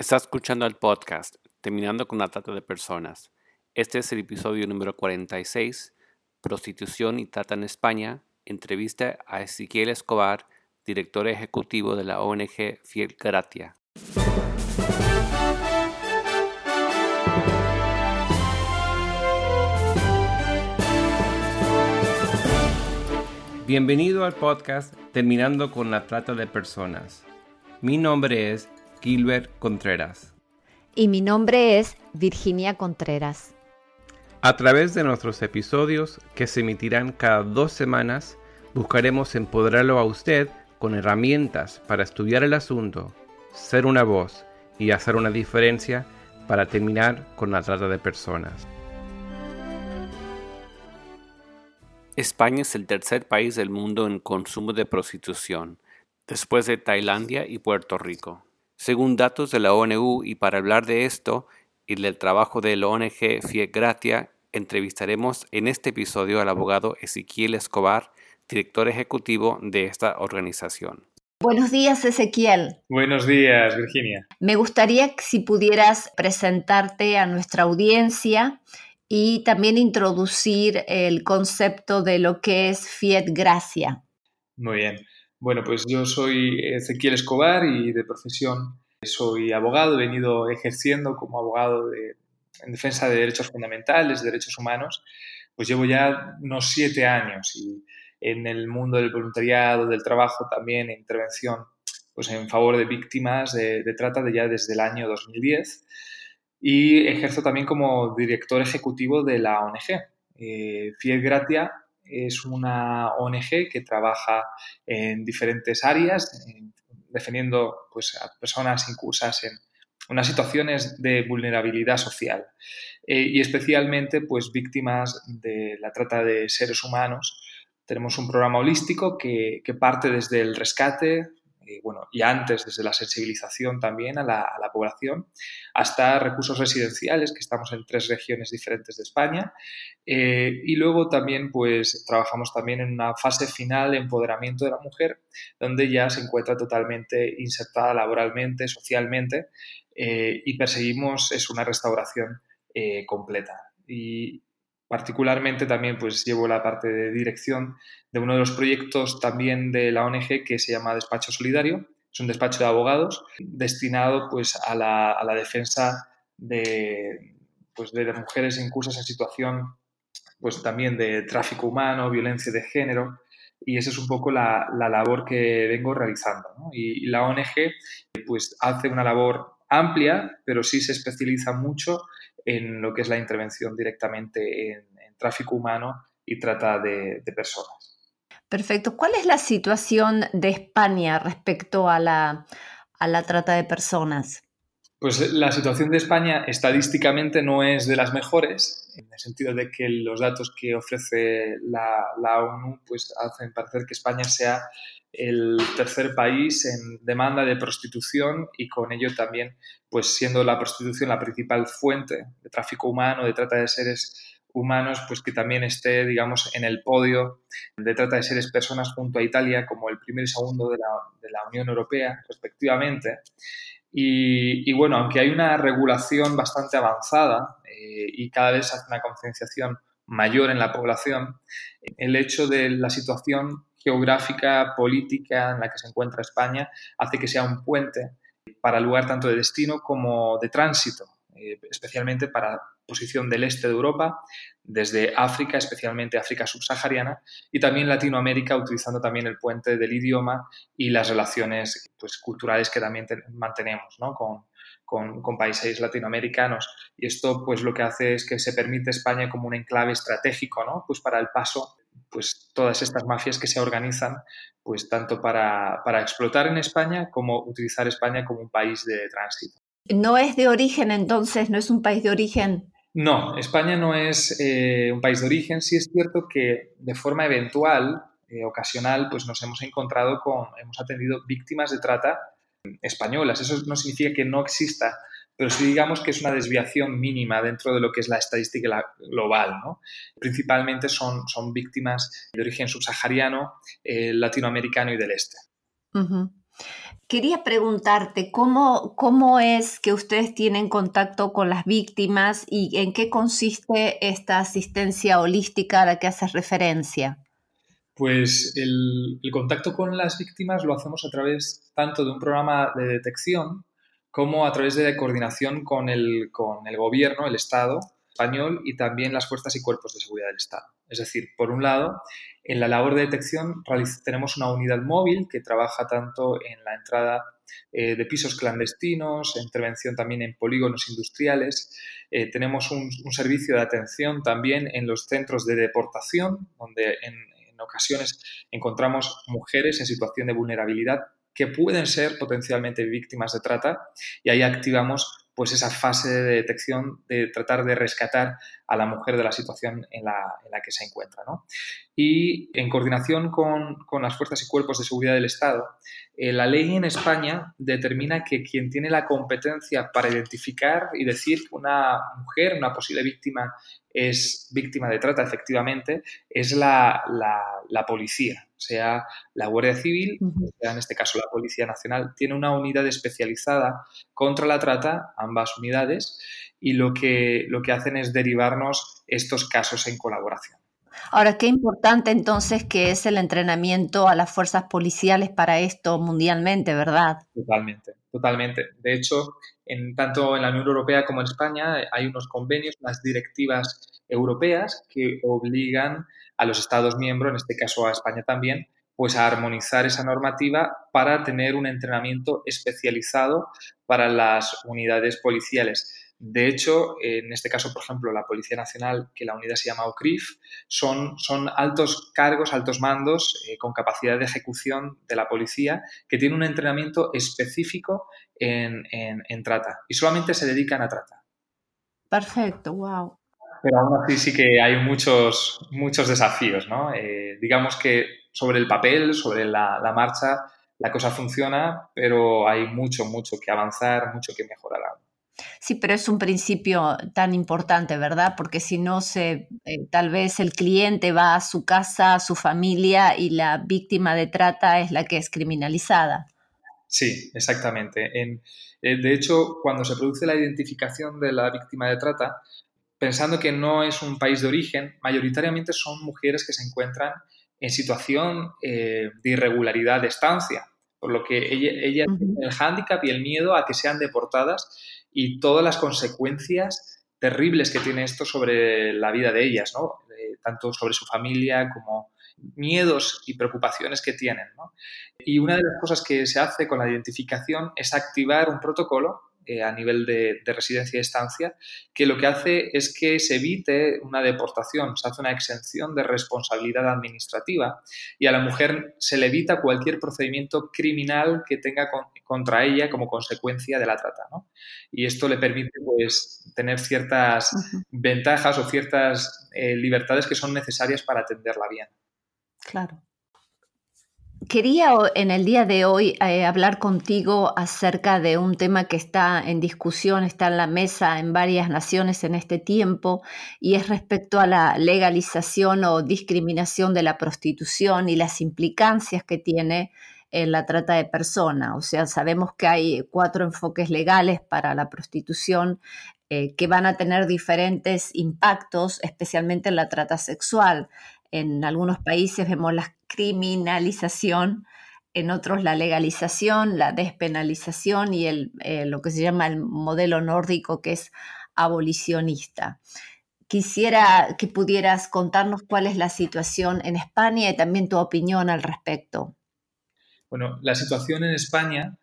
Está escuchando el podcast Terminando con la Trata de Personas. Este es el episodio número 46, Prostitución y Trata en España, entrevista a Ezequiel Escobar, director ejecutivo de la ONG Fiel Gratia. Bienvenido al podcast Terminando con la Trata de Personas. Mi nombre es Gilbert Contreras. Y mi nombre es Virginia Contreras. A través de nuestros episodios, que se emitirán cada dos semanas, buscaremos empoderarlo a usted con herramientas para estudiar el asunto, ser una voz y hacer una diferencia para terminar con la trata de personas. España es el tercer país del mundo en consumo de prostitución, después de Tailandia y Puerto Rico. Según datos de la ONU, y para hablar de esto y del trabajo de la ONG Gratia, entrevistaremos en este episodio al abogado Ezequiel Escobar, director ejecutivo de esta organización. Buenos días, Ezequiel. Buenos días, Virginia. Me gustaría que si pudieras presentarte a nuestra audiencia y también introducir el concepto de lo que es Fiat Gracia. Muy bien. Bueno, pues yo soy Ezequiel Escobar y de profesión soy abogado, he venido ejerciendo como abogado en defensa de derechos fundamentales, de derechos humanos, pues llevo ya unos siete años en el mundo del voluntariado, del trabajo también, en intervención pues en favor de víctimas de, trata de ya desde el año 2010 y ejerzo también como director ejecutivo de la ONG. Eh, Fiel Gratia es una ONG que trabaja en diferentes áreas, defendiendo pues, a personas incursas en unas situaciones de vulnerabilidad social eh, y especialmente pues, víctimas de la trata de seres humanos. Tenemos un programa holístico que, que parte desde el rescate, eh, bueno, y antes desde la sensibilización también a la, población, hasta recursos residenciales, que estamos en tres regiones diferentes de España. Eh, y luego también, pues, trabajamos también en una fase final de empoderamiento de la mujer, donde ya se encuentra totalmente insertada laboralmente, socialmente, eh, y perseguimos es una restauración completa. Particularmente también pues llevo la parte de dirección de uno de los proyectos también de la ONG que se llama Despacho Solidario. Es un despacho de abogados destinado pues a la, defensa de, pues, de mujeres incursas en situación pues también de tráfico humano, violencia de género y esa es un poco la, la labor que vengo realizando. Y, y, la ONG pues hace una labor amplia, pero sí se especializa mucho en lo que es la intervención directamente en, tráfico humano y trata de, personas. Perfecto. ¿Cuál es la situación de España respecto a la, a la trata de personas? Pues la situación de España estadísticamente no es de las mejores, en el sentido de que los datos que ofrece la, ONU pues hacen parecer que España sea el tercer país en demanda de prostitución y con ello también pues siendo la prostitución la principal fuente de tráfico humano, de trata de seres humanos, pues que también esté, digamos, en el podio de trata de seres personas junto a Italia como el primer y segundo de la Unión Europea, respectivamente. Y, bueno, aunque hay una regulación bastante avanzada eh, y cada vez hace una concienciación mayor en la población, el hecho de la situación geográfica, política en la que se encuentra España hace que sea un puente para el lugar tanto de destino como de tránsito, eh, especialmente para posición del este de Europa, desde África, especialmente África subsahariana, y también Latinoamérica, utilizando también el puente del idioma y las relaciones pues, culturales que también mantenemos con, con, países latinoamericanos. Y esto pues lo que hace es que se permite España como un enclave estratégico ¿no? pues para el paso pues todas estas mafias que se organizan pues tanto para, para explotar en España como utilizar España como un país de tránsito. No es de origen entonces, no es un país de origen no, España no es eh, un país de origen. Sí es cierto que de forma eventual, eh, ocasional, pues nos hemos encontrado con, hemos atendido víctimas de trata españolas. Eso no significa que no exista, pero sí digamos que es una desviación mínima dentro de lo que es la estadística global. ¿no? Principalmente son, son víctimas de origen subsahariano, eh, latinoamericano y del este. Quería preguntarte cómo, cómo es que ustedes tienen contacto con las víctimas y en qué consiste esta asistencia holística a la que haces referencia. Pues el, contacto con las víctimas lo hacemos a través tanto de un programa de detección como a través de coordinación con el, con el gobierno, el Estado y también las fuerzas y cuerpos de seguridad del Estado. Es decir, por un lado, en la labor de detección tenemos una unidad móvil que trabaja tanto en la entrada eh, de pisos clandestinos, intervención también en polígonos industriales. Eh, tenemos un, servicio de atención también en los centros de deportación, donde en, en ocasiones encontramos mujeres en situación de vulnerabilidad que pueden ser potencialmente víctimas de trata y ahí activamos pues esa fase de detección de tratar de rescatar a la mujer de la situación en la, que se encuentra. Y en coordinación con, las fuerzas y cuerpos de seguridad del Estado, eh, la ley en España determina que quien tiene la competencia para identificar y decir una mujer, una posible víctima, es víctima de trata efectivamente, es la, la policía sea la Guardia Civil, sea en este caso la Policía Nacional, tiene una unidad especializada contra la trata, ambas unidades, y lo que, lo que hacen es derivarnos estos casos en colaboración. Ahora, qué importante entonces que es el entrenamiento a las fuerzas policiales para esto mundialmente, ¿verdad? Totalmente, totalmente. De hecho, en, tanto en la Unión Europea como en España hay unos convenios, unas directivas europeas que obligan a los Estados miembros, en este caso a España también, pues a armonizar esa normativa para tener un entrenamiento especializado para las unidades policiales. De hecho, en este caso, por ejemplo, la Policía Nacional, que la unidad se llama OCRIF, son, son altos cargos, altos mandos eh, con capacidad de ejecución de la policía que tienen un entrenamiento específico en, en trata y solamente se dedican a trata. Perfecto, wow pero aún así sí que hay muchos, muchos desafíos, ¿no? Eh, digamos que sobre el papel, sobre la, marcha, la cosa funciona, pero hay mucho, mucho que avanzar, mucho que mejorar Sí, pero es un principio tan importante, ¿verdad? Porque si no, se, eh, tal vez el cliente va a su casa, a su familia y la víctima de trata es la que es criminalizada. Sí, exactamente. En, eh, de hecho, cuando se produce la identificación de la víctima de trata, pensando que no es un país de origen, mayoritariamente son mujeres que se encuentran en situación eh, de irregularidad de estancia, por lo que ellas tienen el hándicap y el miedo a que sean deportadas y todas las consecuencias terribles que tiene esto sobre la vida de ellas, ¿no? tanto sobre su familia como miedos y preocupaciones que tienen. Y una de las cosas que se hace con la identificación es activar un protocolo eh, a nivel de, residencia y estancia, que lo que hace es que se evite una deportación, se hace una exención de responsabilidad administrativa y a la mujer se le evita cualquier procedimiento criminal que tenga contra ella como consecuencia de la trata. Y esto le permite pues, tener ciertas ventajas o ciertas eh, libertades que son necesarias para atenderla bien. Claro. Quería en el día de hoy eh, hablar contigo acerca de un tema que está en discusión, está en la mesa en varias naciones en este tiempo, y es respecto a la legalización o discriminación de la prostitución y las implicancias que tiene en la trata de personas. O sea, sabemos que hay cuatro enfoques legales para la prostitución eh, que van a tener diferentes impactos, especialmente en la trata sexual. En algunos países vemos la criminalización, en otros la legalización, la despenalización y el, eh, lo que se llama el modelo nórdico que es abolicionista. Quisiera que pudieras contarnos cuál es la situación en España y también tu opinión al respecto. Bueno, la situación en España,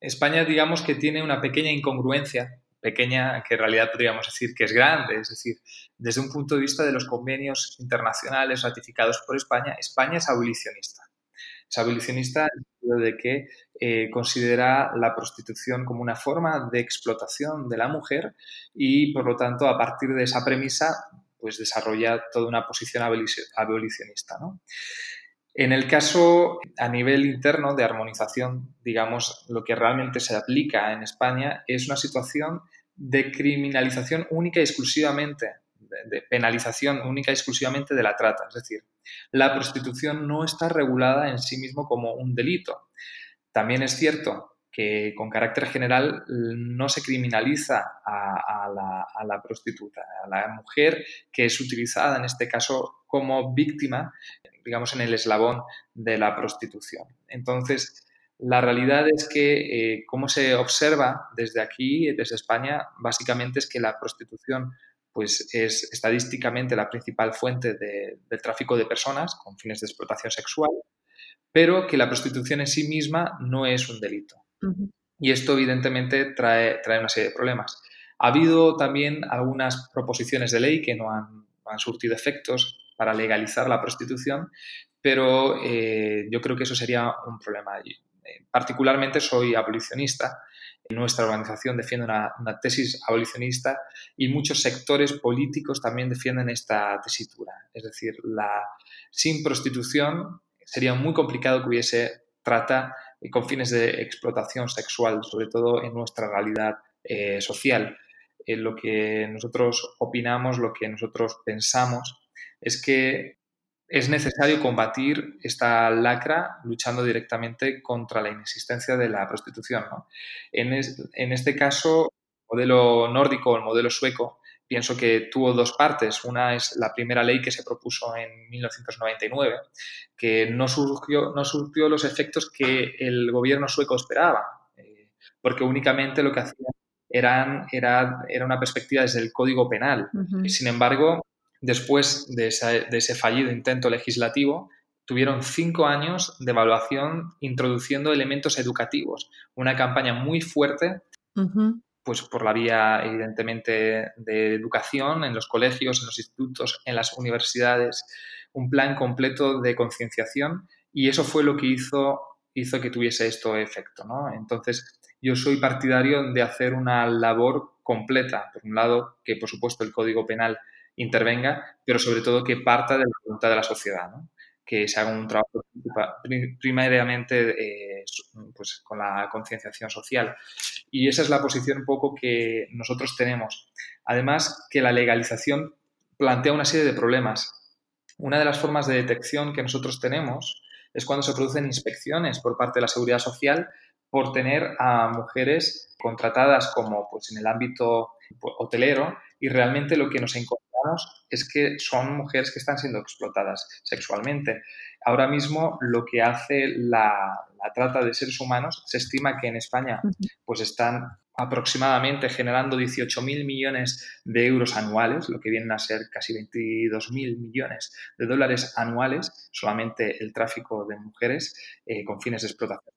España digamos que tiene una pequeña incongruencia pequeña que en realidad podríamos decir que es grande. Es decir, desde un punto de vista de los convenios internacionales ratificados por España, España es abolicionista. Es abolicionista en el sentido de que eh, considera la prostitución como una forma de explotación de la mujer y, por lo tanto, a partir de esa premisa, pues desarrolla toda una posición abolicionista. En el caso a nivel interno de armonización, digamos, lo que realmente se aplica en España es una situación de criminalización única y exclusivamente, de, penalización única y exclusivamente de la trata. Es decir, la prostitución no está regulada en sí mismo como un delito. También es cierto con carácter general no se criminaliza a, la, prostituta, a la mujer que es utilizada en este caso como víctima, digamos, en el eslabón de la prostitución. Entonces, la realidad es que, eh, como se observa desde aquí, desde España, básicamente es que la prostitución pues es estadísticamente la principal fuente del tráfico de personas con fines de explotación sexual, pero que la prostitución en sí misma no es un delito. Y esto evidentemente trae, trae una serie de problemas. Ha habido también algunas proposiciones de ley que no han, han surtido efectos para legalizar la prostitución, pero eh, yo creo que eso sería un problema. Eh, particularmente soy abolicionista. Nuestra organización defiende una, una, tesis abolicionista y muchos sectores políticos también defienden esta tesitura. Es decir, la, sin prostitución sería muy complicado que hubiese trata con fines de explotación sexual, sobre todo en nuestra realidad eh, social. En lo que nosotros opinamos, lo que nosotros pensamos, es que es necesario combatir esta lacra luchando directamente contra la inexistencia de la prostitución. En, en, este caso, el modelo nórdico, el modelo sueco, pienso que tuvo dos partes. Una es la primera ley que se propuso en 1999, que no surgió, no surgió los efectos que el gobierno sueco esperaba, eh, porque únicamente lo que hacía eran, era, era una perspectiva desde el Código Penal. Sin embargo, después de, ese fallido intento legislativo, tuvieron cinco años de evaluación introduciendo elementos educativos, una campaña muy fuerte pues por la vía, evidentemente, de educación en los colegios, en los institutos, en las universidades, un plan completo de concienciación y eso fue lo que hizo, hizo que tuviese esto efecto. ¿no? Entonces, yo soy partidario de hacer una labor completa. Por un lado, que por supuesto el Código Penal intervenga, pero sobre todo que parta de la voluntad de la sociedad. Que se haga un trabajo primariamente eh, pues, con la concienciación social. Y esa es la posición un poco que nosotros tenemos. Además, que la legalización plantea una serie de problemas. Una de las formas de detección que nosotros tenemos es cuando se producen inspecciones por parte de la seguridad social por tener a mujeres contratadas como pues, en el ámbito hotelero y realmente lo que nos encontramos es que son mujeres que están siendo explotadas sexualmente. Ahora mismo lo que hace la, trata de seres humanos, se estima que en España pues están aproximadamente generando 18.000 millones de euros anuales, lo que vienen a ser casi 22.000 millones de dólares anuales, solamente el tráfico de mujeres eh, con fines de explotación,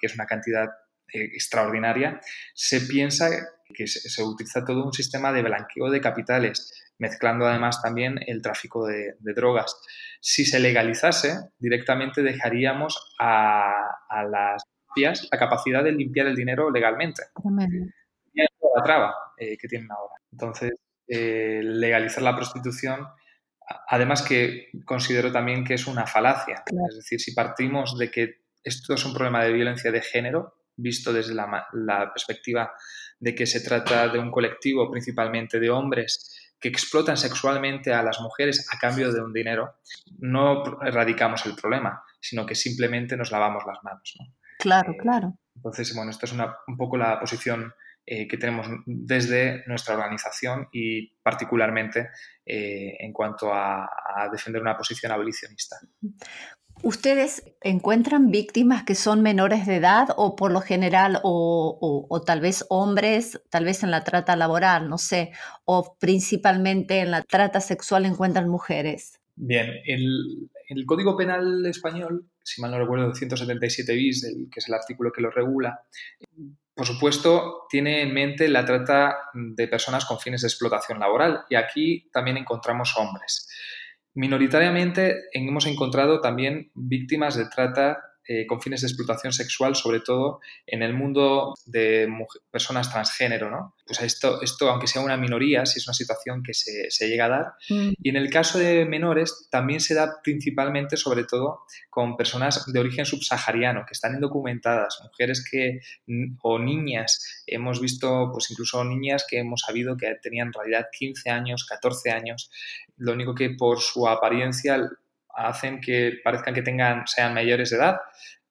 que es una cantidad eh, extraordinaria. Se piensa que se, utiliza todo un sistema de blanqueo de capitales, mezclando además también el tráfico de, drogas. Si se legalizase, directamente dejaríamos a, las mafias la capacidad de limpiar el dinero legalmente. Y la traba eh, que tienen ahora. Entonces, eh, legalizar la prostitución, además que considero también que es una falacia. Es decir, si partimos de que esto es un problema de violencia de género, visto desde la, la perspectiva de que se trata de un colectivo principalmente de hombres que explotan sexualmente a las mujeres a cambio de un dinero, no erradicamos el problema, sino que simplemente nos lavamos las manos. Claro, claro. Entonces, bueno, esta es una, un poco la posición eh, que tenemos desde nuestra organización y particularmente eh, en cuanto a, a, defender una posición abolicionista. ¿Ustedes encuentran víctimas que son menores de edad o por lo general o, tal vez hombres, tal vez en la trata laboral, no sé, o principalmente en la trata sexual encuentran mujeres? Bien, el, el Código Penal español, si mal no recuerdo, 177 bis, que es el artículo que lo regula, por supuesto, tiene en mente la trata de personas con fines de explotación laboral y aquí también encontramos hombres. Minoritariamente hemos encontrado también víctimas de trata eh, con fines de explotación sexual, sobre todo en el mundo de personas transgénero, ¿no? Pues esto, esto, aunque sea una minoría, sí es una situación que se, llega a dar. Mm. Y en el caso de menores, también se da principalmente, sobre todo, con personas de origen subsahariano, que están indocumentadas, mujeres que, o niñas, hemos visto, pues incluso niñas que hemos sabido que tenían en realidad 15 años, 14 años, lo único que por su apariencia hacen que parezcan que tengan, sean mayores de edad,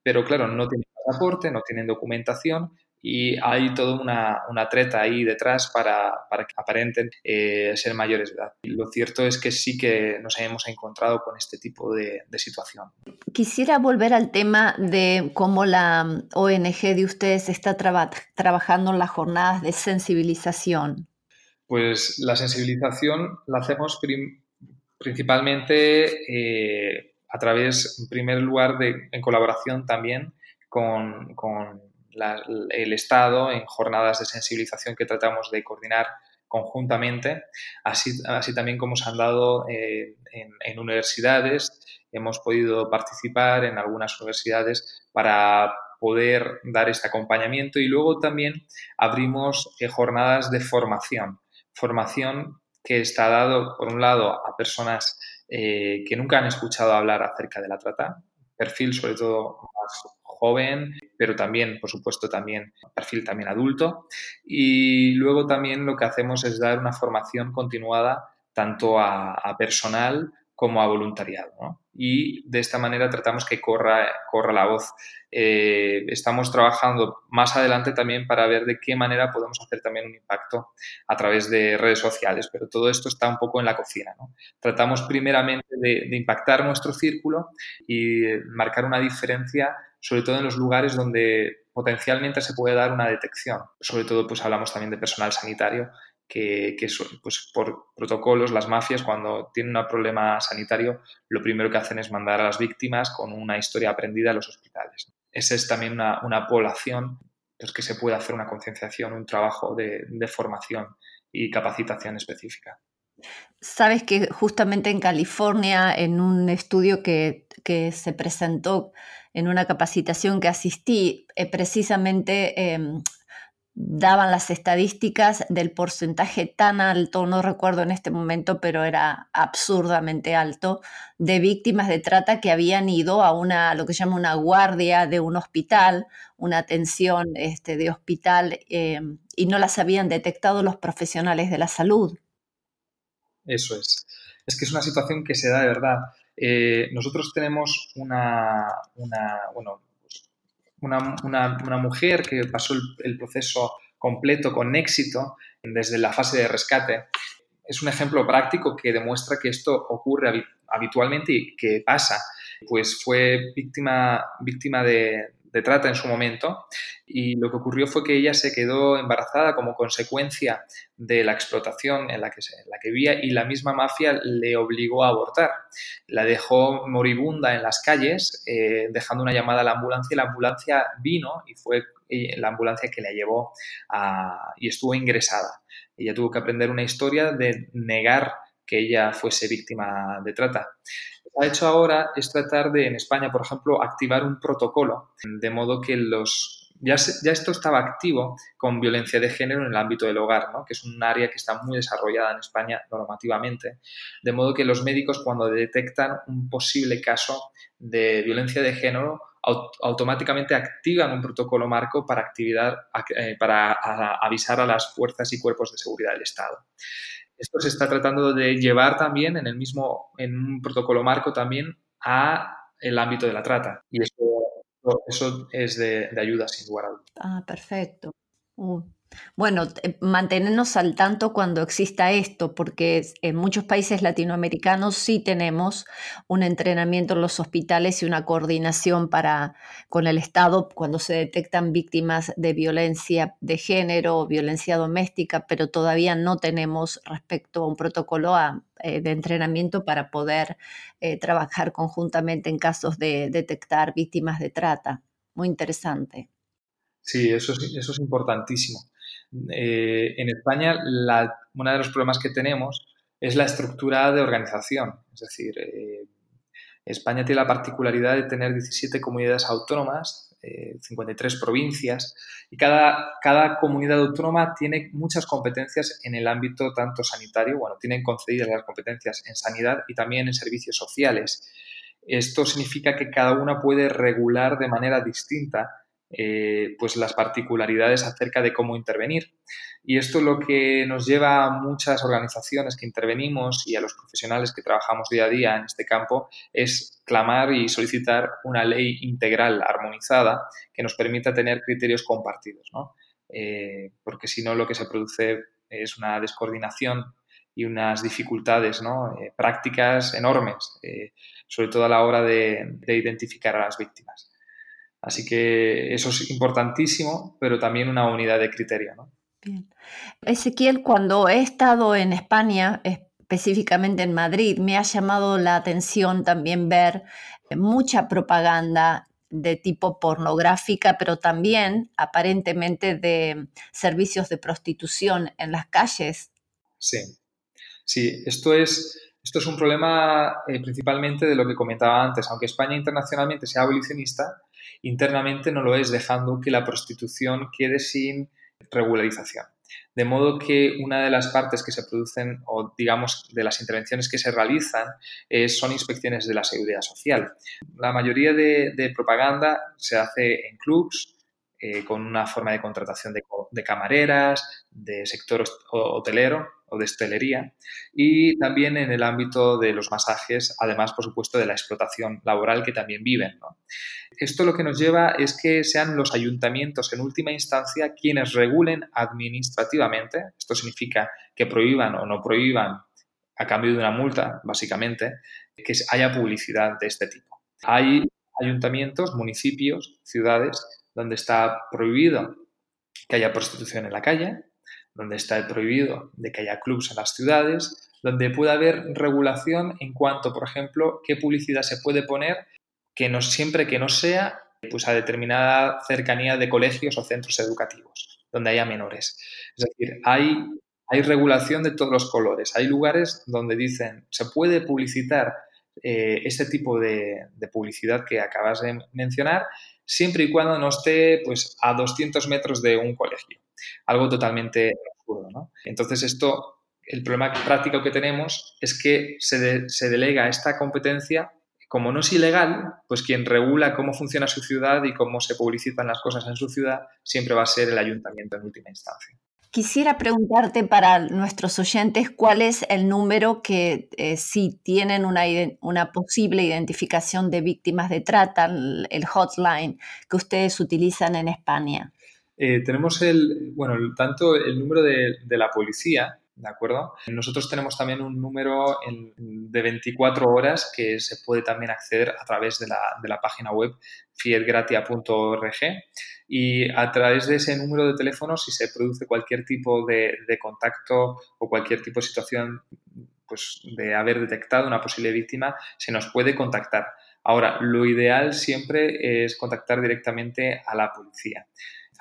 pero claro, no tienen pasaporte, no tienen documentación y hay toda una, treta ahí detrás para, que aparenten eh, ser mayores de edad. lo cierto es que sí que nos hemos encontrado con este tipo de, situación. Quisiera volver al tema de cómo la ONG de ustedes está trabajando en las jornadas de sensibilización. Pues la sensibilización la hacemos principalmente eh, a través, en primer lugar, de, en colaboración también con el Estado en jornadas de sensibilización que tratamos de coordinar conjuntamente, así, así también como se han dado eh, en, universidades. Hemos podido participar en algunas universidades para poder dar este acompañamiento y luego también abrimos eh, jornadas de formación. Formación que está dado, por un lado, a personas eh, que nunca han escuchado hablar acerca de la trata, perfil sobre todo más joven, pero también, por supuesto, también perfil también adulto. Y luego también lo que hacemos es dar una formación continuada tanto a, a personal como a voluntariado. Y de esta manera tratamos que corra, corra la voz. Eh, estamos trabajando más adelante también para ver de qué manera podemos hacer también un impacto a través de redes sociales, pero todo esto está un poco en la cocina. Tratamos primeramente de, de impactar nuestro círculo y marcar una diferencia, sobre todo en los lugares donde potencialmente se puede dar una detección. Sobre todo, pues hablamos también de personal sanitario que, pues, por protocolos las mafias cuando tienen un problema sanitario lo primero que hacen es mandar a las víctimas con una historia aprendida a los hospitales. Esa es también una, población pues, que se puede hacer una concienciación, un trabajo de, formación y capacitación específica. Sabes que justamente en California, en un estudio que, se presentó en una capacitación que asistí, eh, precisamente em, daban las estadísticas del porcentaje tan alto, no recuerdo en este momento, pero era absurdamente alto, de víctimas de trata que habían ido a una, lo que llama una guardia de un hospital, una atención este, de hospital, eh, y no las habían detectado los profesionales de la salud. Eso es. Es que es una situación que se da de verdad. Eh, nosotros tenemos una, una bueno, una, una, mujer que pasó el, proceso completo con éxito desde la fase de rescate. Es un ejemplo práctico que demuestra que esto ocurre habitualmente y que pasa. Pues fue víctima, víctima de, de trata en su momento y lo que ocurrió fue que ella se quedó embarazada como consecuencia de la explotación en la que, en la que vivía y la misma mafia le obligó a abortar. La dejó moribunda en las calles, eh, dejando una llamada a la ambulancia y la ambulancia vino y fue la ambulancia que la llevó y estuvo ingresada. Ella tuvo que aprender una historia de negar que ella fuese víctima de trata ha hecho ahora es tratar de, en España, por ejemplo, activar un protocolo, de modo que los... Ya, esto estaba activo con violencia de género en el ámbito del hogar, ¿no? que es un área que está muy desarrollada en España normativamente, de modo que los médicos cuando detectan un posible caso de violencia de género automáticamente activan un protocolo marco para, actividad, eh, para avisar a las fuerzas y cuerpos de seguridad del Estado. Esto se está tratando de llevar también en el mismo, en un protocolo marco también a el ámbito de la trata. Y eso, eso es de, ayuda, sin lugar a dudas. Ah, perfecto. Bueno, mantenernos al tanto cuando exista esto, porque en muchos países latinoamericanos sí tenemos un entrenamiento en los hospitales y una coordinación para, con el Estado cuando se detectan víctimas de violencia de género o violencia doméstica, pero todavía no tenemos respecto a un protocolo eh, de entrenamiento para poder eh, trabajar conjuntamente en casos de detectar víctimas de trata. Muy interesante. Sí, eso eso es importantísimo. Eh, en España, uno de los problemas que tenemos es la estructura de organización. Es decir, eh, España tiene la particularidad de tener 17 comunidades autónomas, 53 eh, provincias, y cada, cada comunidad autónoma tiene muchas competencias en el ámbito tanto sanitario, bueno, tienen concedidas las competencias en sanidad y también en servicios sociales. Esto significa que cada una puede regular de manera distinta eh, pues las particularidades acerca de cómo intervenir. Y esto lo que nos lleva a muchas organizaciones que intervenimos y a los profesionales que trabajamos día a día en este campo es clamar y solicitar una ley integral, armonizada, que nos permita tener criterios compartidos, eh, porque si no lo que se produce es una descoordinación y unas dificultades eh, prácticas enormes, sobre todo a la hora de identificar a las víctimas. Así que eso es importantísimo, pero también una unidad de criterio. ¿no? Bien. Ezequiel, cuando he estado en España, específicamente en Madrid, me ha llamado la atención también ver mucha propaganda de tipo pornográfica, pero también aparentemente de servicios de prostitución en las calles. Sí, sí, esto es, esto es un problema eh, principalmente de lo que comentaba antes. Aunque España internacionalmente sea abolicionista, internamente no lo es, dejando que la prostitución quede sin regularización. De modo que una de las partes que se producen, o digamos, de las intervenciones que se realizan, eh, son inspecciones de la seguridad social. La mayoría de, propaganda se hace en clubs, eh, con una forma de contratación de, camareras, de sector hotelero, o de hostelería y también en el ámbito de los masajes, además, por supuesto, de la explotación laboral que también viven. Esto lo que nos lleva es que sean los ayuntamientos en última instancia quienes regulen administrativamente, esto significa que prohíban o no prohíban a cambio de una multa, básicamente, que haya publicidad de este tipo. Hay ayuntamientos, municipios, ciudades, donde está prohibido que haya prostitución en la calle, donde está prohibido de que haya clubs en las ciudades, donde puede haber regulación en cuanto, por ejemplo, qué publicidad se puede poner que no siempre que no sea pues a determinada cercanía de colegios o centros educativos donde haya menores. Es decir, hay, regulación de todos los colores. Hay lugares donde dicen se puede publicitar eh, este tipo de, publicidad que acabas de mencionar siempre y cuando no esté pues, a 200 metros de un colegio algo totalmente absurdo. ¿no? Entonces, esto, el problema práctico que tenemos es que se, se delega esta competencia como no es ilegal, pues quien regula cómo funciona su ciudad y cómo se publicitan las cosas en su ciudad siempre va a ser el ayuntamiento en última instancia. Quisiera preguntarte para nuestros oyentes cuál es el número que eh, si tienen una, una, posible identificación de víctimas de trata, el hotline que ustedes utilizan en España. Eh, tenemos el, bueno, tanto el número de, la policía, ¿de acuerdo? Nosotros tenemos también un número de 24 horas que se puede también acceder a través de la, página web fietgratia.org y a través de ese número de teléfono, si se produce cualquier tipo de, contacto o cualquier tipo de situación pues, de haber detectado una posible víctima, se nos puede contactar. Ahora, lo ideal siempre es contactar directamente a la policía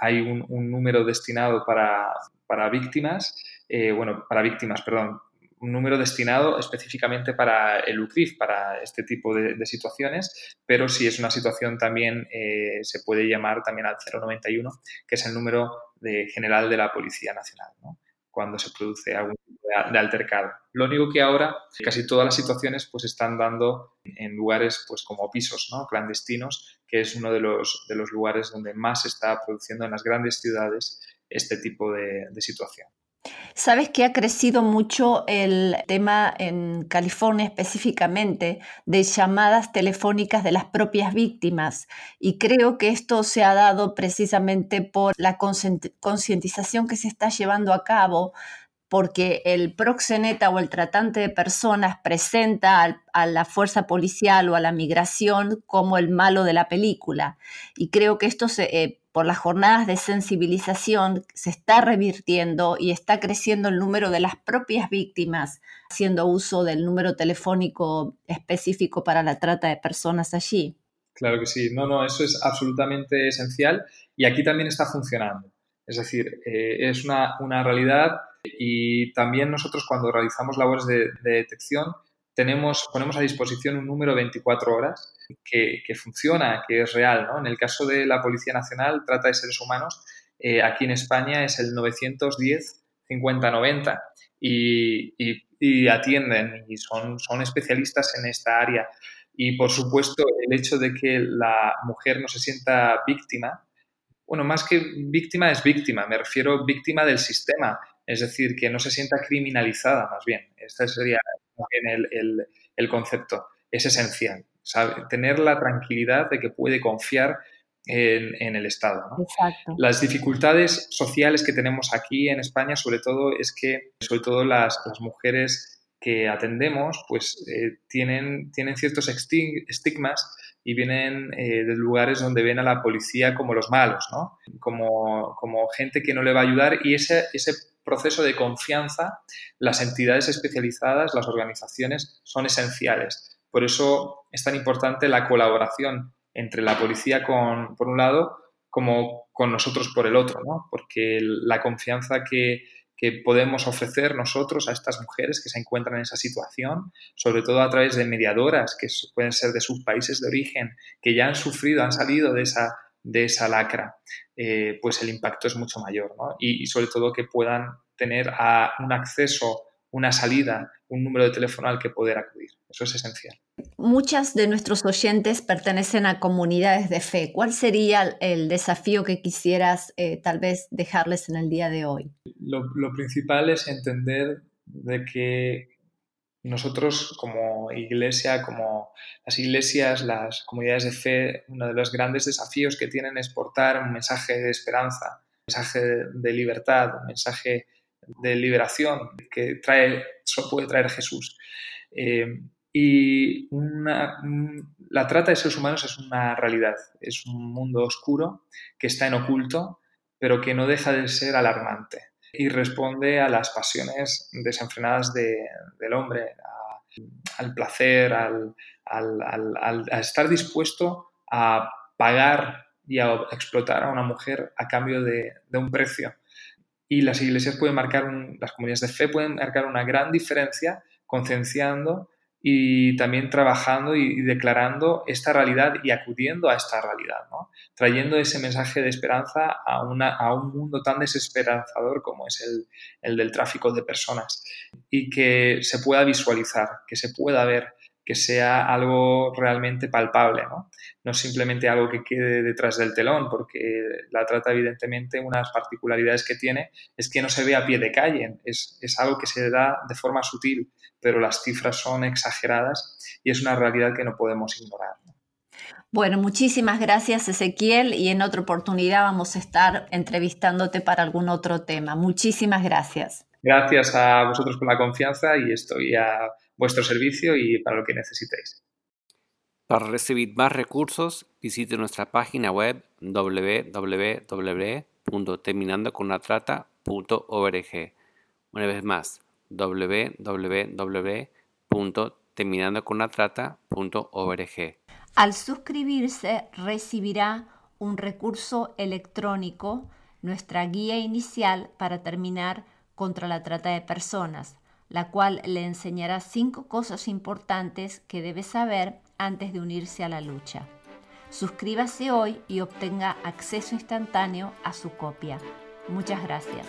hay un, número destinado para, víctimas, eh, bueno, para víctimas, perdón, un número destinado específicamente para el UCRIF, para este tipo de, situaciones, pero si es una situación también eh, se puede llamar también al 091, que es el número de, general de la Policía Nacional. cuando se produce algún tipo de, altercado. Lo único que ahora casi todas las situaciones pues están dando en lugares pues como pisos, ¿no? clandestinos, que es uno de los, de los lugares donde más se está produciendo en las grandes ciudades este tipo de situación. Sabes que ha crecido mucho el tema en California específicamente de llamadas telefónicas de las propias víctimas y creo que esto se ha dado precisamente por la concientización que se está llevando a cabo porque el proxeneta o el tratante de personas presenta a la fuerza policial o a la migración como el malo de la película. Y creo que esto se, eh, por las jornadas de sensibilización se está revirtiendo y está creciendo el número de las propias víctimas haciendo uso del número telefónico específico para la trata de personas allí. Claro que sí, no, no, eso es absolutamente esencial y aquí también está funcionando. Es decir, eh, es una, realidad y también nosotros cuando realizamos labores de, de detección tenemos, ponemos a disposición un número 24 horas que, funciona, que es real. ¿no? En el caso de la Policía Nacional, trata de seres humanos, eh, aquí en España es el 910 5090 y, y, atienden y son, son especialistas en esta área. Y por supuesto, el hecho de que la mujer no se sienta víctima bueno, más que víctima es víctima, me refiero víctima del sistema, es decir, que no se sienta criminalizada más bien. Este sería el, el, concepto. Es esencial, tener la tranquilidad de que puede confiar en, el Estado. Las dificultades sociales que tenemos aquí en España, sobre todo, es que, sobre todo las, las mujeres que atendemos, pues eh, tienen, tienen ciertos estigmas y vienen eh, de lugares donde ven a la policía como los malos, ¿no? Como, como gente que no le va a ayudar y ese, ese proceso de confianza, las entidades especializadas, las organizaciones son esenciales. Por eso es tan importante la colaboración entre la policía con, por un lado como con nosotros por el otro, ¿no? porque la confianza que, podemos ofrecer nosotros a estas mujeres que se encuentran en esa situación, sobre todo a través de mediadoras que pueden ser de sus países de origen, que ya han sufrido, han salido de esa, de esa lacra, eh, pues el impacto es mucho mayor. ¿no? Y, sobre todo que puedan tener un acceso, una salida, un número de teléfono al que poder acudir. Eso es esencial. Muchas de nuestros oyentes pertenecen a comunidades de fe. ¿Cuál sería el desafío que quisieras eh, tal vez dejarles en el día de hoy? Lo, principal es entender de que nosotros como iglesia, como las iglesias, las comunidades de fe, uno de los grandes desafíos que tienen es portar un mensaje de esperanza, un mensaje de libertad, un mensaje de liberación que trae, puede traer Jesús. Eh, y la trata de seres humanos es una realidad, es un mundo oscuro que está en oculto, pero que no deja de ser alarmante y responde a las pasiones desenfrenadas del hombre, al placer, al, a estar dispuesto a pagar y a explotar a una mujer a cambio de, un precio. Y las iglesias pueden marcar, las comunidades de fe pueden marcar una gran diferencia concienciando y también trabajando y, declarando esta realidad y acudiendo a esta realidad, trayendo ese mensaje de esperanza a, una, a un mundo tan desesperanzador como es el, el, del tráfico de personas y que se pueda visualizar, que se pueda ver, que sea algo realmente palpable, ¿no? no simplemente algo que quede detrás del telón, porque la trata evidentemente unas particularidades que tiene es que no se ve a pie de calle, es, es algo que se da de forma sutil pero las cifras son exageradas y es una realidad que no podemos ignorar. Bueno, muchísimas gracias Ezequiel y en otra oportunidad vamos a estar entrevistándote para algún otro tema. Muchísimas gracias. Gracias a vosotros por la confianza y estoy a vuestro servicio y para lo que necesitéis. Para recibir más recursos, visite nuestra página web www.terminandoconatrata.org. Una vez más, www.terminandoconatrata.org. Al suscribirse recibirá un recurso electrónico, nuestra guía inicial para terminar contra la trata de personas, la cual le enseñará cinco cosas importantes que debe saber antes de unirse a la lucha. Suscríbase hoy y obtenga acceso instantáneo a su copia. Muchas gracias.